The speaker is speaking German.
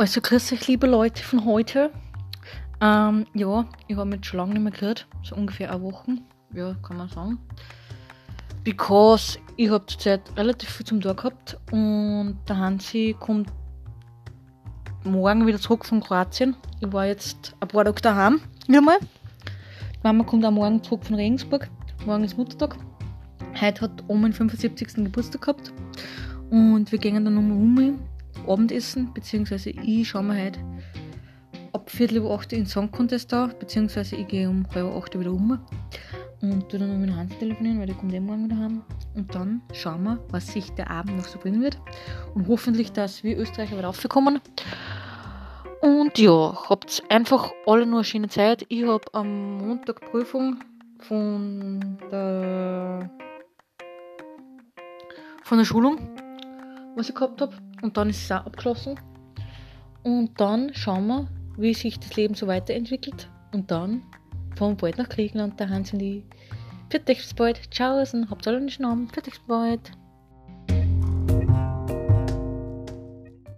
Also grüß euch liebe Leute von heute. Ähm, ja, ich habe mich schon lange nicht mehr gehört. So ungefähr eine Woche. Ja, kann man sagen. Because ich habe zurzeit relativ viel zum Tag gehabt und der Hansi kommt morgen wieder zurück von Kroatien. Ich war jetzt ein paar Tage daheim. Wieder mal. Die Mama kommt auch morgen zurück von Regensburg. Morgen ist Muttertag. Heute hat Oma den 75. Geburtstag gehabt. Und wir gehen dann nochmal um Abendessen, beziehungsweise ich schaue mir heute ab Viertel über acht in Song Contest da, beziehungsweise ich gehe um halb acht wieder um und tu dann noch mit Hans telefonieren, weil der kommt eh morgen wieder heim. Und dann schauen wir, was sich der Abend noch so bringen wird. Und hoffentlich, dass wir Österreicher wieder raufkommen. Und ja, habt einfach alle nur eine schöne Zeit. Ich habe am Montag Prüfung von der, von der Schulung, was ich gehabt habe. Und dann ist es auch abgeschlossen. Und dann schauen wir, wie sich das Leben so weiterentwickelt. Und dann fahren wir bald nach Griechenland, da haben sie die. Für dich bald. Ciao, habt alle einen schönen Abend. Für dich bald.